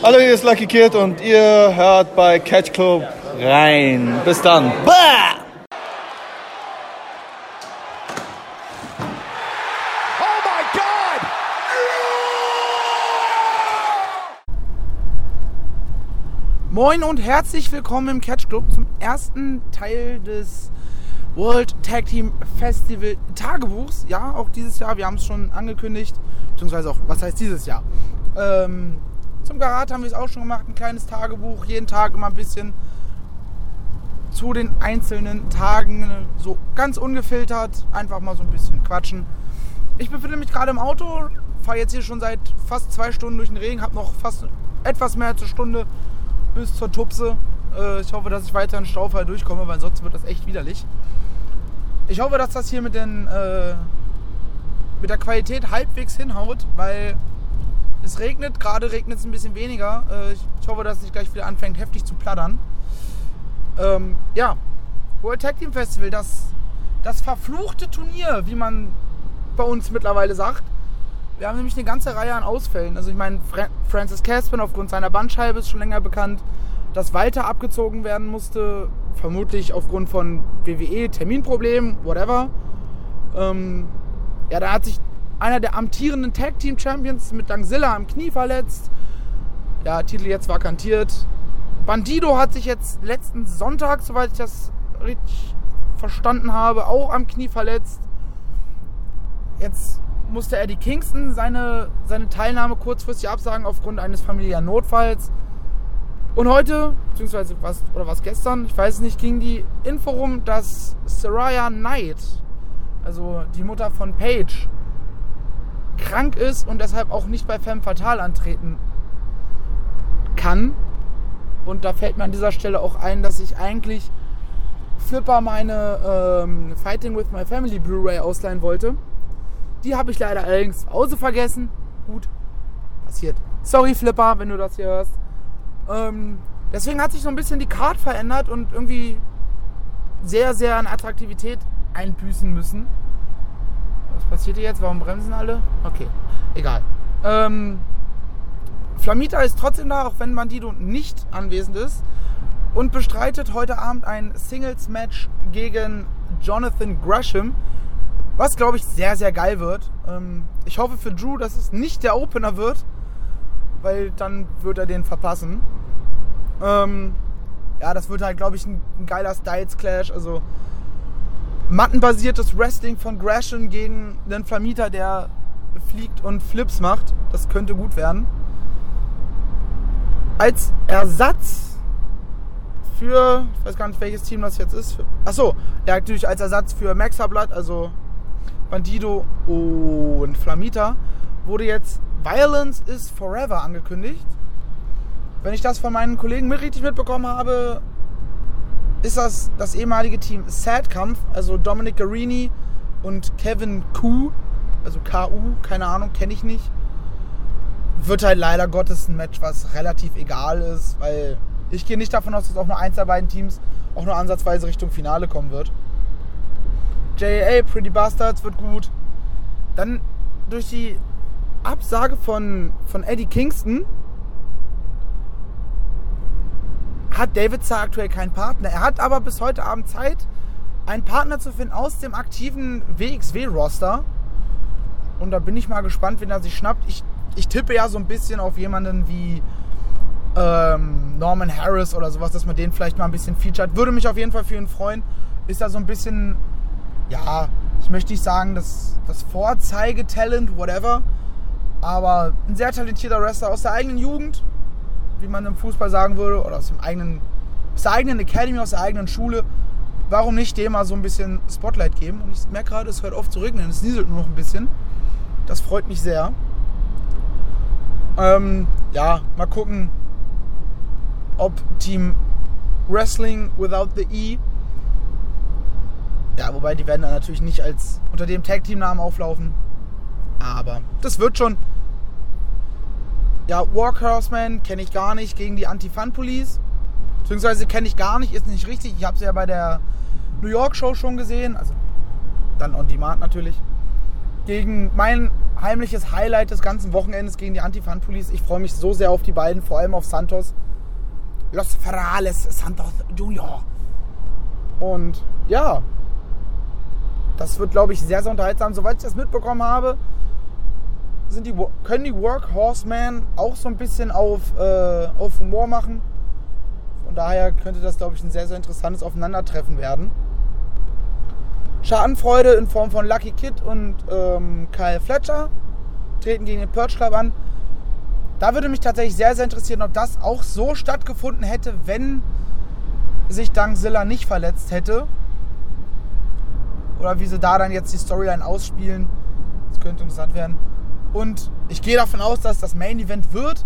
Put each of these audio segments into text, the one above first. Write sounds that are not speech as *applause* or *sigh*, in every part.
Hallo, hier ist Lucky Kid und ihr hört bei Catch Club rein. Bis dann. Bah! Oh my God! Moin und herzlich willkommen im Catch Club zum ersten Teil des World Tag Team Festival Tagebuchs. Ja, auch dieses Jahr, wir haben es schon angekündigt, beziehungsweise auch, was heißt dieses Jahr? Ähm, zum Karat haben wir es auch schon gemacht, ein kleines Tagebuch, jeden Tag immer ein bisschen zu den einzelnen Tagen, so ganz ungefiltert, einfach mal so ein bisschen quatschen. Ich befinde mich gerade im Auto, fahre jetzt hier schon seit fast zwei Stunden durch den Regen, habe noch fast etwas mehr als eine Stunde bis zur Tupse. Äh, ich hoffe, dass ich weiter in Staufall durchkomme, weil sonst wird das echt widerlich. Ich hoffe, dass das hier mit, den, äh, mit der Qualität halbwegs hinhaut, weil es regnet. Gerade regnet es ein bisschen weniger. Äh, ich hoffe, dass es nicht gleich wieder anfängt, heftig zu plattern. Ähm, ja, World Tag Team Festival, das, das verfluchte Turnier, wie man bei uns mittlerweile sagt. Wir haben nämlich eine ganze Reihe an Ausfällen. Also ich meine, Fra Francis Caspin aufgrund seiner Bandscheibe ist schon länger bekannt, dass Walter abgezogen werden musste, vermutlich aufgrund von WWE, Terminproblemen, whatever. Ähm, ja, da hat sich einer der amtierenden Tag Team Champions mit Dangzilla am Knie verletzt. Ja, Titel jetzt vakantiert. Bandido hat sich jetzt letzten Sonntag, soweit ich das richtig verstanden habe, auch am Knie verletzt. Jetzt musste Eddie Kingston seine, seine Teilnahme kurzfristig absagen aufgrund eines familiären Notfalls. Und heute, beziehungsweise was, oder was gestern, ich weiß es nicht, ging die Info rum, dass Saraya Knight, also die Mutter von Paige, krank ist und deshalb auch nicht bei Femme Fatale antreten kann. Und da fällt mir an dieser Stelle auch ein, dass ich eigentlich Flipper meine ähm, Fighting with My Family Blu-ray ausleihen wollte. Die habe ich leider allerdings zu Hause vergessen. Gut, passiert. Sorry Flipper, wenn du das hier hörst. Ähm, deswegen hat sich so ein bisschen die Card verändert und irgendwie sehr, sehr an Attraktivität einbüßen müssen. Was passiert hier jetzt? Warum bremsen alle? Okay, egal. Ähm, Flamita ist trotzdem da, auch wenn Bandido nicht anwesend ist. Und bestreitet heute Abend ein Singles-Match gegen Jonathan Gresham. Was, glaube ich, sehr, sehr geil wird. Ähm, ich hoffe für Drew, dass es nicht der Opener wird. Weil dann wird er den verpassen. Ähm, ja, das wird halt, glaube ich, ein, ein geiler Styles-Clash. Also mattenbasiertes Wrestling von Gresham gegen einen Flamita, der fliegt und Flips macht. Das könnte gut werden. Als Ersatz für, ich weiß gar nicht, welches Team das jetzt ist. Achso, ja, natürlich als Ersatz für Maxablatt, also Bandido und Flamita, wurde jetzt Violence is Forever angekündigt. Wenn ich das von meinen Kollegen mit richtig mitbekommen habe, ist das das ehemalige Team Sad Kampf, also Dominic Garini und Kevin Q, also KU, keine Ahnung, kenne ich nicht. Wird halt leider Gottes ein Match, was relativ egal ist, weil ich gehe nicht davon aus, dass auch nur eins der beiden Teams auch nur ansatzweise Richtung Finale kommen wird. JAA, Pretty Bastards wird gut. Dann durch die Absage von, von Eddie Kingston hat David zwar aktuell keinen Partner. Er hat aber bis heute Abend Zeit, einen Partner zu finden aus dem aktiven WXW-Roster. Und da bin ich mal gespannt, wen er sich schnappt. Ich, ich tippe ja so ein bisschen auf jemanden wie ähm, Norman Harris oder sowas, dass man den vielleicht mal ein bisschen featured. Würde mich auf jeden Fall für ihn freuen. Ist da so ein bisschen, ja, ich möchte nicht sagen, das, das Vorzeigetalent, whatever. Aber ein sehr talentierter Wrestler aus der eigenen Jugend, wie man im Fußball sagen würde, oder aus dem eigenen, aus der eigenen Academy, aus der eigenen Schule. Warum nicht dem mal so ein bisschen Spotlight geben? Und ich merke gerade, es hört auf zu regnen, es nieselt nur noch ein bisschen. Das freut mich sehr. Ähm, ja, mal gucken, ob Team Wrestling Without the E. Ja, wobei die werden dann natürlich nicht als unter dem Tag Team Namen auflaufen. Aber das wird schon. Ja, Warhorseman kenne ich gar nicht gegen die Anti-Fun Police. Beziehungsweise kenne ich gar nicht, ist nicht richtig. Ich habe sie ja bei der New York Show schon gesehen. Also dann on demand natürlich. Gegen meinen heimliches Highlight des ganzen Wochenendes gegen die Anti-Fan-Police. Ich freue mich so sehr auf die beiden, vor allem auf Santos. Los Ferrales Santos Junior. Und ja, das wird, glaube ich, sehr, sehr unterhaltsam. Soweit ich das mitbekommen habe, sind die, können die Workhorsemen auch so ein bisschen auf, äh, auf Humor machen. Von daher könnte das, glaube ich, ein sehr, sehr interessantes Aufeinandertreffen werden. Schadenfreude in Form von Lucky Kid und ähm, Kyle Fletcher treten gegen den Purge Club an. Da würde mich tatsächlich sehr, sehr interessieren, ob das auch so stattgefunden hätte, wenn sich Dankzilla nicht verletzt hätte. Oder wie sie da dann jetzt die Storyline ausspielen. Das könnte interessant werden. Und ich gehe davon aus, dass das Main Event wird.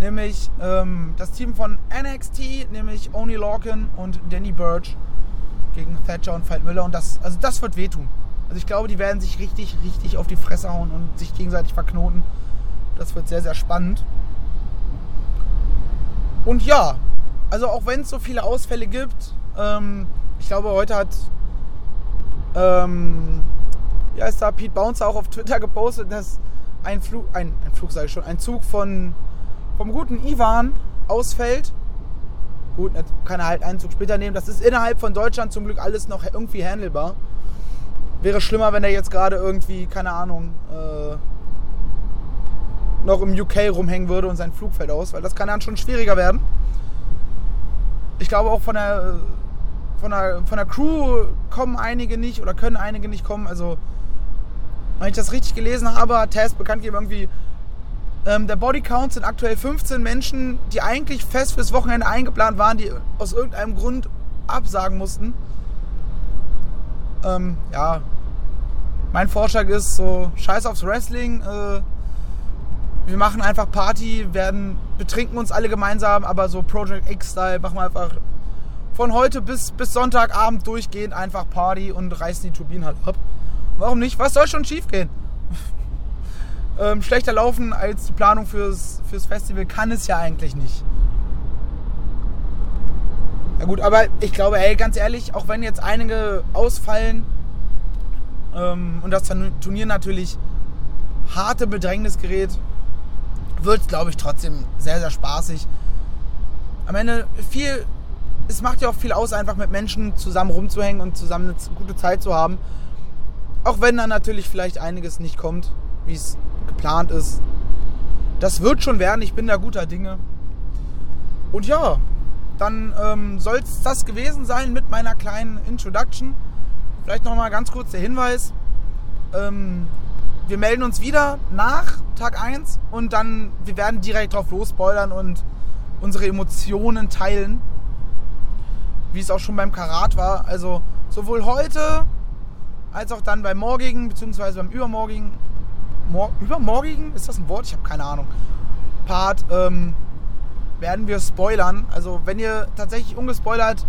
Nämlich ähm, das Team von NXT, nämlich Oni Lorcan und Danny Burch gegen Thatcher und Veit Müller. Und das, also das wird wehtun. Also ich glaube, die werden sich richtig, richtig auf die Fresse hauen und sich gegenseitig verknoten. Das wird sehr, sehr spannend. Und ja, also auch wenn es so viele Ausfälle gibt, ähm, ich glaube, heute hat, ähm, wie heißt da, Pete Bouncer auch auf Twitter gepostet, dass ein Flug, ein, ein Flug sage ich schon, ein Zug von, vom guten Ivan ausfällt. Gut, jetzt kann er halt einen Zug später nehmen. Das ist innerhalb von Deutschland zum Glück alles noch irgendwie handelbar. Wäre schlimmer, wenn er jetzt gerade irgendwie, keine Ahnung, äh, noch im UK rumhängen würde und sein Flug fällt aus, weil das kann dann schon schwieriger werden. Ich glaube auch von der, von der, von der Crew kommen einige nicht oder können einige nicht kommen. Also, wenn ich das richtig gelesen habe, hat Tess bekannt gegeben, irgendwie, ähm, der Bodycount sind aktuell 15 Menschen, die eigentlich fest fürs Wochenende eingeplant waren, die aus irgendeinem Grund absagen mussten. Ähm, ja, mein Vorschlag ist so, scheiß aufs Wrestling, äh, wir machen einfach Party, werden, betrinken uns alle gemeinsam, aber so Project X-Style machen wir einfach von heute bis, bis Sonntagabend durchgehend einfach Party und reißen die Turbinen halt ab. Warum nicht? Was soll schon schief gehen? *laughs* ähm, schlechter laufen als die Planung fürs, fürs Festival kann es ja eigentlich nicht. Ja gut, aber ich glaube, ey, ganz ehrlich, auch wenn jetzt einige ausfallen ähm, und das Turnier natürlich harte Bedrängnis gerät, wird es, glaube ich, trotzdem sehr, sehr spaßig. Am Ende viel, es macht ja auch viel aus, einfach mit Menschen zusammen rumzuhängen und zusammen eine gute Zeit zu haben. Auch wenn dann natürlich vielleicht einiges nicht kommt, wie es geplant ist. Das wird schon werden, ich bin da guter Dinge. Und ja, dann ähm, soll es das gewesen sein mit meiner kleinen Introduction. Vielleicht nochmal ganz kurz der Hinweis. Ähm, wir melden uns wieder nach Tag 1 und dann, wir werden direkt drauf losspoilern und unsere Emotionen teilen. Wie es auch schon beim Karat war. Also sowohl heute als auch dann beim morgigen, beziehungsweise beim übermorgigen. Mor übermorgigen? Ist das ein Wort? Ich habe keine Ahnung. Part ähm, werden wir spoilern. Also wenn ihr tatsächlich ungespoilert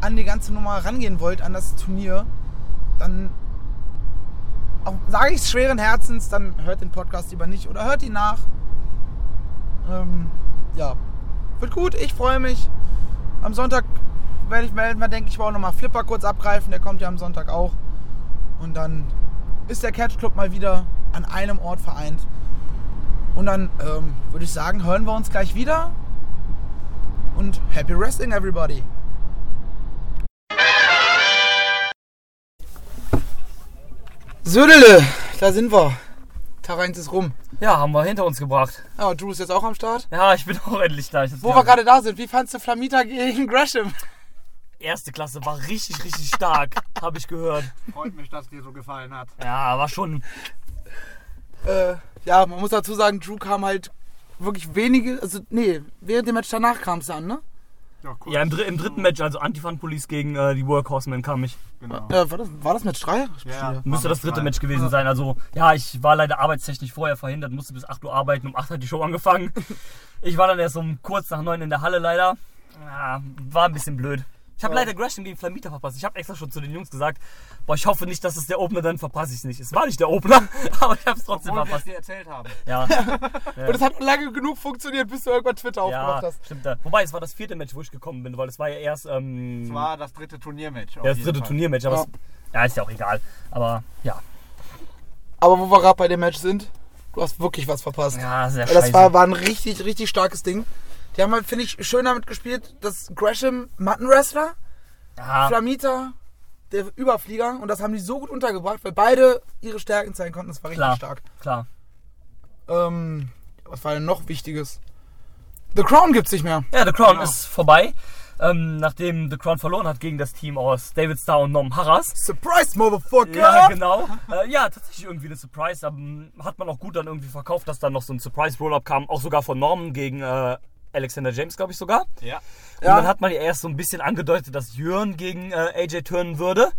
an die ganze Nummer rangehen wollt, an das Turnier, dann sage ich es schweren Herzens, dann hört den Podcast lieber nicht oder hört ihn nach. Ähm, ja, wird gut, ich freue mich. Am Sonntag werde ich melden, dann denke ich, auch nochmal Flipper kurz abgreifen, der kommt ja am Sonntag auch. Und dann ist der Catch Club mal wieder an einem Ort vereint. Und dann ähm, würde ich sagen, hören wir uns gleich wieder. Und Happy Wrestling, everybody! Södele, da sind wir. Tag 1 ist rum. Ja, haben wir hinter uns gebracht. Ja, Drew ist jetzt auch am Start. Ja, ich bin *laughs* auch endlich da. Wo wir gerade da sind, wie fandst du Flamita gegen Gresham? Erste Klasse war richtig, richtig stark, habe ich gehört. Freut mich, dass dir so gefallen hat. Ja, war schon. Äh, ja, man muss dazu sagen, Drew kam halt wirklich wenige, also nee, während dem Match danach kam es an, ne? Ja, cool. Ja, im, dr im dritten Match, also Antifan Police gegen äh, die Workhorsemen kam ich. Genau. Ja, war, das, war das Match 3? Ja. Müsste das dritte Match gewesen sein. Also, ja, ich war leider arbeitstechnisch vorher verhindert, musste bis 8 Uhr arbeiten. Um 8 hat die Show angefangen. *laughs* Ich war dann erst um kurz nach 9 in der Halle leider. Ja, war ein bisschen blöd. Ich habe Ja. leider Gresham gegen Flamita verpasst. Ich habe extra schon zu den Jungs gesagt, boah, ich hoffe nicht, dass es der Opener, dann verpasse ich es nicht. Es war nicht der Opener, *laughs* aber ich habe es trotzdem Obwohl wir es verpasst. dir erzählt haben. *laughs* Ja. Und es hat lange genug funktioniert, bis du irgendwann Twitter aufgemacht Ja, hast. stimmt. Da. Wobei, es war das vierte Match, wo ich gekommen bin, weil es war ja erst ähm, Das war das dritte Turniermatch. ja, das dritte Fall. Turniermatch. Aber Ja. es, ja, ist ja auch egal. Aber ja. Aber wo wir gerade bei dem Match sind, du hast wirklich was verpasst. Ja, sehr Weil das scheiße. war, war ein richtig, richtig starkes Ding. Die haben halt, finde ich, schön damit gespielt, dass Gresham Mattenwrestler, ja, Flamita, der Überflieger, und das haben die so gut untergebracht, weil beide ihre Stärken zeigen konnten. Das war richtig klar, stark. klar. Ähm, was war denn noch Wichtiges? The Crown gibt's nicht mehr. Ja, The Crown Genau. ist vorbei. Ähm, nachdem The Crown verloren hat gegen das Team aus David Starr und Norm Harras. Surprise, Motherfucker! Ja, genau. Äh, ja, tatsächlich irgendwie eine Surprise. Ähm, hat man auch gut dann irgendwie verkauft, dass dann noch so ein Surprise-Roll-Up kam. Auch sogar von Norman gegen äh, Alexander James, glaube ich sogar. Ja. Und Ja. dann hat man ja erst so ein bisschen angedeutet, dass Jörn gegen äh, AJ turnen würde.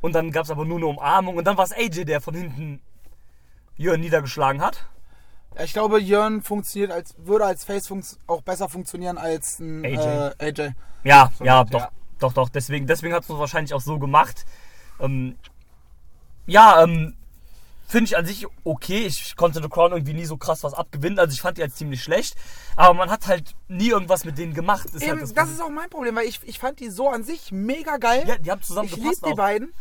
Und dann gab es aber nur eine Umarmung. Und dann war es AJ, der von hinten Jörn niedergeschlagen hat. Ich glaube, Jörn funktioniert als, würde als Face auch besser funktionieren als ein AJ. Äh, AJ. Ja, ja, doch, ja. doch, doch. Deswegen, deswegen hat es wahrscheinlich auch so gemacht. Ähm, ja, ähm, finde ich an sich okay. Ich konnte The Crown irgendwie nie so krass was abgewinnen. Also ich fand die als ziemlich schlecht. Aber man hat halt nie irgendwas mit denen gemacht. Ist Eben, halt das, das ist auch mein Problem, weil ich, ich fand die so an sich mega geil. ja, die haben zusammen ich liebe die auch. beiden.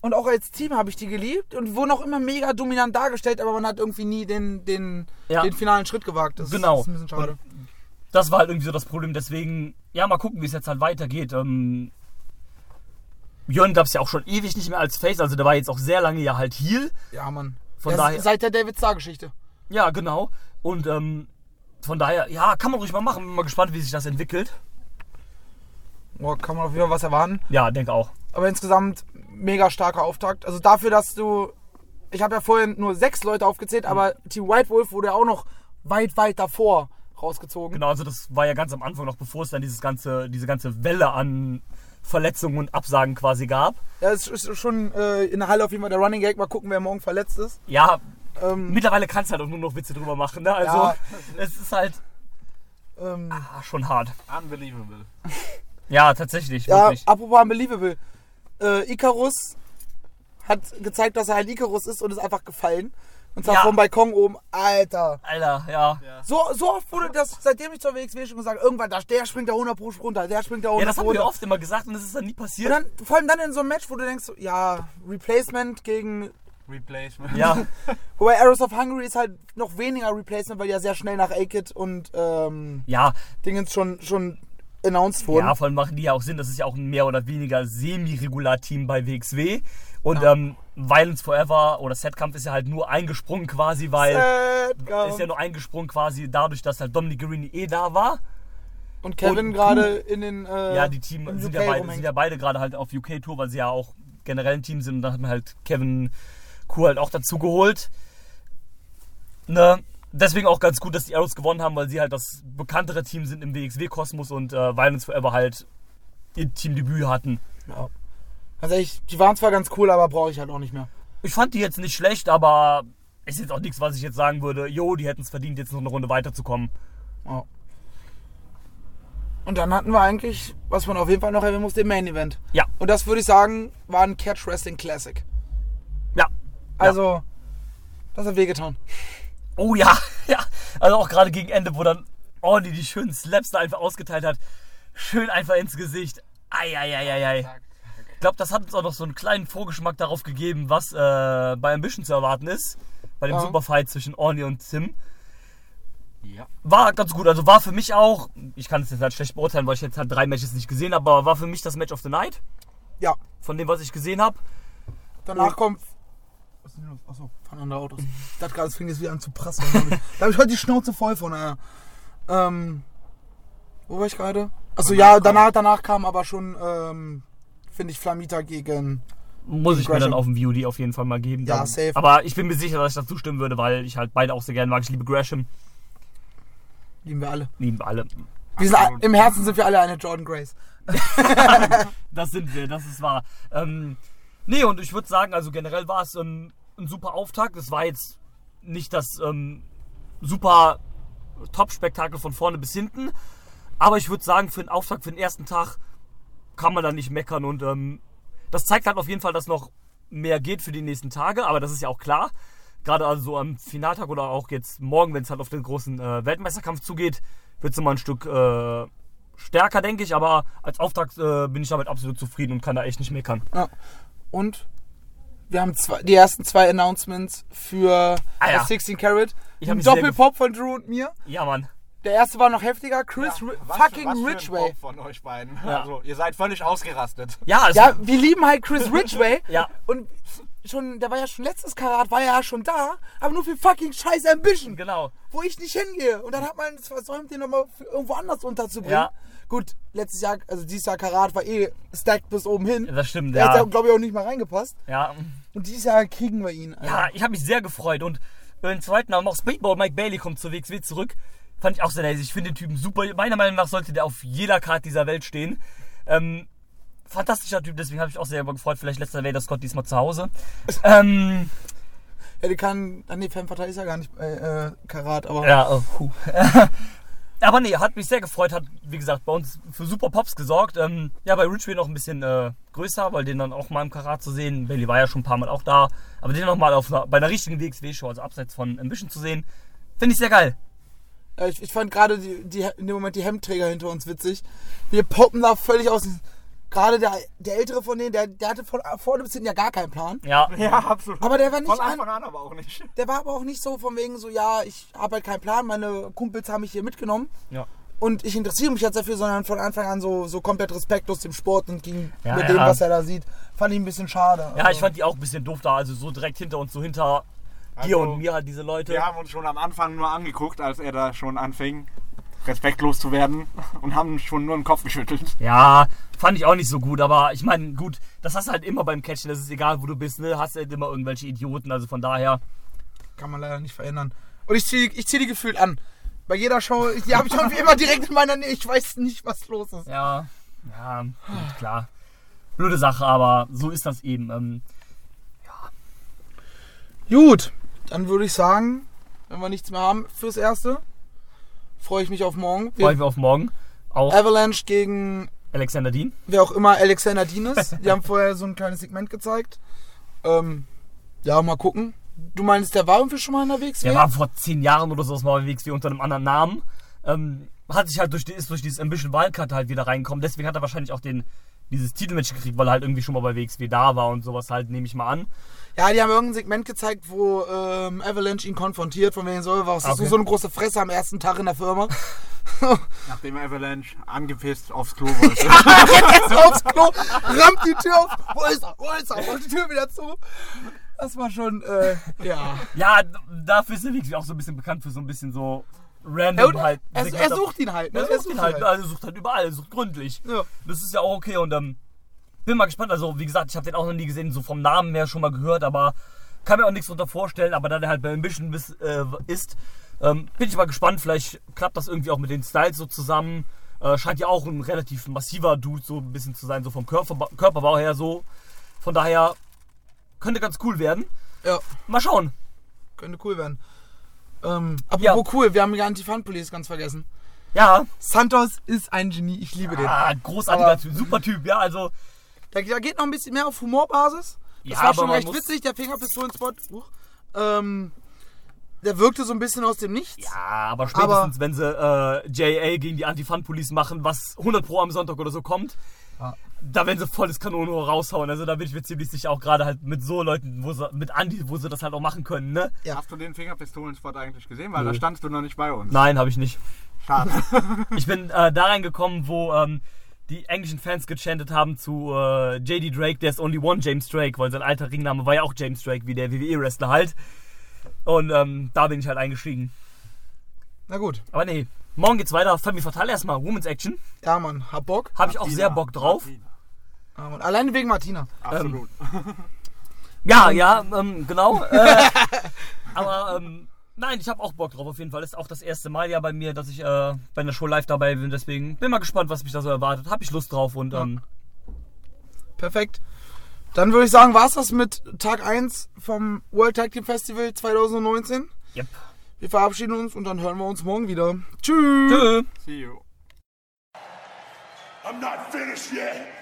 Und auch als Team habe ich die geliebt und wurden auch immer mega dominant dargestellt, aber man hat irgendwie nie den, den, Ja. den finalen Schritt gewagt. Das Genau. ist ein bisschen schade. Das war halt irgendwie so das Problem. Deswegen, ja, mal gucken, wie es jetzt halt weitergeht. Ähm, Jörn gab es ja auch schon ewig nicht mehr als Face. Also der war jetzt auch sehr lange ja halt Heal. Ja, Mann. Von Ja, daher- Seit der David Starr-Geschichte. Ja, genau. Und ähm, von daher, ja, kann man ruhig mal machen. Bin mal gespannt, wie sich das entwickelt. Boah, kann man auf jeden Fall was erwarten. Ja, denke auch. Aber insgesamt mega starker Auftakt. Also dafür, dass du. Ich habe ja vorhin nur sechs Leute aufgezählt, aber Team White Wolf wurde ja auch noch weit, weit davor rausgezogen. Genau, also das war ja ganz am Anfang noch, bevor es dann dieses ganze, diese ganze Welle an Verletzungen und Absagen quasi gab. Ja, es ist schon äh, in der Halle auf jeden Fall der Running Gag. Mal gucken, wer morgen verletzt ist. Ja, Ähm, mittlerweile kannst du halt auch nur noch Witze drüber machen. Ne? Also Ja. es ist halt ähm, ah, schon hart. Unbelievable. *laughs* Ja, tatsächlich, ja, wirklich. apropos Unbelievable. Äh, Icarus hat gezeigt, dass er ein Icarus ist und ist einfach gefallen. Und zwar Ja. vom Balkon oben. Alter. Alter, ja. So, so oft wurde das, seitdem ich zur WXW schon gesagt, irgendwann, da, der springt da 100 Pro runter, der springt da 100 Ja, das haben wir runter. oft immer gesagt und es ist dann nie Und passiert. dann, vor allem dann in so einem Match, wo du denkst, ja, Replacement gegen. Replacement. Ja, *laughs* Wobei Arrows of Hungary ist halt noch weniger Replacement, weil die ja sehr schnell nach A-Kid und ähm, ja, Dingens schon, schon announced wurden. ja, vor allem machen die ja auch Sinn. Das ist ja auch ein mehr oder weniger semi-regular-Team bei WXW. Und ähm, Violence Forever oder Setkampf ist ja halt nur eingesprungen quasi, weil Sad ist ja nur eingesprungen quasi dadurch, dass halt Dominic Guerini eh da war. und Kevin gerade in den. Äh, Ja, die Team sind UK ja, beide, sind ja beide gerade halt auf UK-Tour, weil sie ja auch generell ein Team sind. Und dann hat man halt Kevin Kuh halt auch dazu geholt. Ne? Deswegen auch ganz gut, dass die Arrows gewonnen haben, weil sie halt das bekanntere Team sind im WXW-Kosmos und äh, Violence Forever halt ihr Teamdebüt hatten. Ja. Also ich, die waren zwar ganz cool, aber brauche ich halt auch nicht mehr. Ich fand die jetzt nicht schlecht, aber ist jetzt auch nichts, was ich jetzt sagen würde, jo, die hätten es verdient, jetzt noch eine Runde weiterzukommen. Ja. Und dann hatten wir eigentlich, was man auf jeden Fall noch erwähnen muss, den Main Event. Ja, Und das würde ich sagen, war ein Catch Wrestling Classic. ja. Also, das hat wehgetan. Oh ja, *laughs* ja. Also auch gerade gegen Ende, wo dann Orly die schönen Slaps da einfach ausgeteilt hat. Schön einfach ins Gesicht. Eieieiei. Ich glaube, das hat uns auch noch so einen kleinen Vorgeschmack darauf gegeben, was äh, bei Ambition zu erwarten ist. Bei dem Ja. Superfight zwischen Orly und Tim. Ja. War ganz gut. Also war für mich auch, ich kann es jetzt halt schlecht beurteilen, weil ich jetzt halt drei Matches nicht gesehen habe, aber war für mich das Match of the Night. Ja. Von dem, was ich gesehen habe. Danach Oh. kommt. Was ist denn? Achso, fahren andere Autos. Ich dachte gerade, es fing jetzt wieder an zu prassen. *laughs* da habe ich heute die Schnauze voll von. Äh, ähm, wo war ich gerade? Achso, ja, danach, danach kam aber schon, ähm, finde ich, Flamita gegen. Muss ich mir dann Gresham. auf dem VOD auf jeden Fall mal geben. Ja, Dann- safe. Aber ich bin mir sicher, dass ich dazu stimmen würde, weil ich halt beide auch sehr gerne mag. Ich liebe Gresham. Lieben wir alle. Lieben wir alle. Wir sind, a- Im Herzen sind wir alle eine Jordan Grace. *laughs* Das sind wir, das ist wahr. Ähm, nee, und ich würde sagen, also generell war es ähm, ein super Auftakt. Es war jetzt nicht das ähm, super Top-Spektakel von vorne bis hinten. Aber ich würde sagen, für den Auftakt, für den ersten Tag kann man da nicht meckern. Und ähm, das zeigt halt auf jeden Fall, dass noch mehr geht für die nächsten Tage. Aber das ist ja auch klar. Gerade also am Finaltag oder auch jetzt morgen, wenn es halt auf den großen äh, Weltmeisterkampf zugeht, wird es immer ein Stück äh, stärker, denke ich. Aber als Auftakt äh, bin ich damit absolut zufrieden und kann da echt nicht meckern. Ja. Und wir haben zwei, die ersten zwei Announcements für Ah, ja. das 16 Carat. Ich Doppelpop von Drew und mir. Ja, Mann. Der erste war noch heftiger. Chris Ri- Was fucking für, was für ein Ridgway. Von euch beiden. Ja. Also, ihr seid völlig ausgerastet. Ja, also, Ja, wir lieben halt Chris Ridgway. *laughs* Ja. Und schon, der war ja schon letztes Karat, war ja schon da, aber nur für fucking scheiß Ambition, genau. wo ich nicht hingehe. Und dann hat man es versäumt, den nochmal irgendwo anders unterzubringen. Ja. Gut, letztes Jahr, also dieses Jahr Karat war eh stacked bis oben hin. Das stimmt, Der hat ja. ja, glaube ich, auch nicht mal reingepasst. Ja, Und dieses Jahr kriegen wir ihn. Alter. ja ich habe mich sehr gefreut. Und den zweiten haben auch Speedball Mike Bailey kommt zur WXW zurück. Fand ich auch sehr nice. Ich finde den Typen super. Meiner Meinung nach sollte der auf jeder Karte dieser Welt stehen. Ähm, fantastischer Typ, deswegen habe ich auch sehr darüber gefreut. Vielleicht letzter Vader Scott diesmal zu Hause. *laughs* ähm, Ja, die kann. Ah, nee, Fanvater ist ja gar nicht bei äh, Karat, aber. Ja, oh, puh. *laughs* Aber nee, hat mich sehr gefreut, hat, wie gesagt, bei uns für super Pops gesorgt. Ähm, ja, bei Richway noch ein bisschen äh, größer, weil den dann auch mal im Karat zu sehen. Bailey war ja schon ein paar Mal auch da. Aber den nochmal auf einer, bei einer richtigen WXW-Show, also abseits von Ambition zu sehen, finde ich sehr geil. Ja, ich, ich fand gerade die, die, in dem Moment die Hemdträger hinter uns witzig. Wir poppen da völlig aus. Gerade der, der ältere von denen, der, der hatte von vorne bis hinten ja gar keinen Plan. Ja, Ja, absolut. Aber der war nicht Von an, Anfang an aber auch nicht. der war aber auch nicht so von wegen so, ja, ich habe halt keinen Plan, meine Kumpels haben mich hier mitgenommen ja. und ich interessiere mich jetzt dafür, sondern von Anfang an so, so komplett respektlos dem Sport und ging Ja, mit ja. dem, was er da sieht. Fand ich ein bisschen schade. ja, Also, ich fand die auch ein bisschen doof da. Also so direkt hinter uns, so hinter dir Also, und mir halt diese Leute. Wir haben uns schon am Anfang nur angeguckt, als er da schon anfing, respektlos zu werden und haben schon nur den Kopf geschüttelt. Ja, fand ich auch nicht so gut, aber ich meine, gut, das hast du halt immer beim Catchen, das ist egal, wo du bist, ne? Hast halt immer irgendwelche Idioten, also von daher. kann man leider nicht verändern. Und ich ziehe ich zieh die gefühlt an. Bei jeder Show, die habe ich irgendwie immer direkt in meiner Nähe. Ich weiß nicht, was los ist. Ja, ja, gut, klar. Blöde Sache, aber so ist das eben. Ähm, Gut, dann würde ich sagen, wenn wir nichts mehr haben fürs Erste, freue ich mich auf morgen. freue ich mich auf morgen. Auch Avalanche gegen Alexander Dean. wer auch immer Alexander Dean ist. Die haben *laughs* vorher so ein kleines Segment gezeigt. Ähm, ja, mal gucken. Du meinst, der war irgendwie schon mal unterwegs? Der war vor zehn Jahren oder so mal unterwegs wie unter einem anderen Namen. Ähm, hat sich halt durch, die, ist durch dieses Ambition Wildcard halt wieder reingekommen. Deswegen hat er wahrscheinlich auch den, dieses Titelmatch gekriegt, weil er halt irgendwie schon mal bei WXW da war und sowas halt, nehme ich mal an. Ja, die haben irgendein Segment gezeigt, wo ähm, Avalanche ihn konfrontiert, von wegen so, was hast du Okay. so eine große Fresse am ersten Tag in der Firma? *laughs* Nachdem Avalanche angepisst aufs Klo wollte. Jetzt *laughs* aufs Klo, rammt die Tür auf. Wo ist er? Wo ist er? Macht die Tür wieder zu. Das war schon, äh, ja. Ja, dafür ist der WXW auch so ein bisschen bekannt für so ein bisschen so Er, random halt. er, er sucht ihn halt. Ne? Er sucht ihn halt, also er sucht halt überall, er sucht gründlich. Ja. Das ist ja auch okay und ähm, bin mal gespannt. Also, wie gesagt, ich habe den auch noch nie gesehen, so vom Namen her schon mal gehört, aber kann mir auch nichts darunter vorstellen. Aber da der halt bei Ambition bis, äh, ist, ähm, bin ich mal gespannt. Vielleicht klappt das irgendwie auch mit den Styles so zusammen. Äh, scheint ja auch ein relativ massiver Dude so ein bisschen zu sein, so vom Körperbau, Körperbau her so. Von daher könnte ganz cool werden. Ja, Mal schauen. könnte cool werden. Ähm, apropos cool, wir haben die Anti-Fun-Police ganz vergessen. Ja, Santos ist ein Genie, ich liebe den. ah, großartiger Aber- Typ, super Typ, ja, also. Da, da geht noch ein bisschen mehr auf Humorbasis. Das Ja, war aber schon recht witzig, der Fingerpistolen-Spot. Huch. Ähm, der wirkte so ein bisschen aus dem Nichts. Ja, aber spätestens, wenn sie äh, JA gegen die Anti-Fun-Police machen, was 100 Pro am Sonntag oder so kommt, Ja. Da werden sie volles Kanonenrohr raushauen. Also da bin ich mir ziemlich sicher, auch gerade halt mit so Leuten, wo sie, mit Andi, wo sie das halt auch machen können, ne? Ja. Hast du den Fingerpistolen-Spot eigentlich gesehen? Weil Nö. da standst du noch nicht bei uns. Nein, habe ich nicht. Schade. *laughs* Ich bin äh, da reingekommen, wo ähm, die englischen Fans gechantet haben zu äh, JD Drake, there's only one James Drake, weil sein alter Ringname war ja auch James Drake, wie der WWE-Wrestler halt. Und ähm, da bin ich halt eingestiegen. Na gut. Aber nee, morgen geht's weiter. Femme Fatale erstmal, Women's Action. Ja, Mann, hab Bock. Habe ich auch sehr Bock drauf. Martina. Ja, Mann. Alleine wegen Martina. Absolut. Ja, ja, ähm, genau. Äh, *laughs* aber ähm, nein, ich habe auch Bock drauf auf jeden Fall. Das ist auch das erste Mal ja bei mir, dass ich äh, bei einer Show live dabei bin. Deswegen bin mal gespannt, was mich da so erwartet. Habe ich Lust drauf und ähm, Perfekt. Dann würde ich sagen, war's das mit Tag 1 vom World Tag Team Festival 2019. yep. Wir verabschieden uns und dann hören wir uns morgen wieder. Tschüss. Tschö. See you. I'm not finished yet.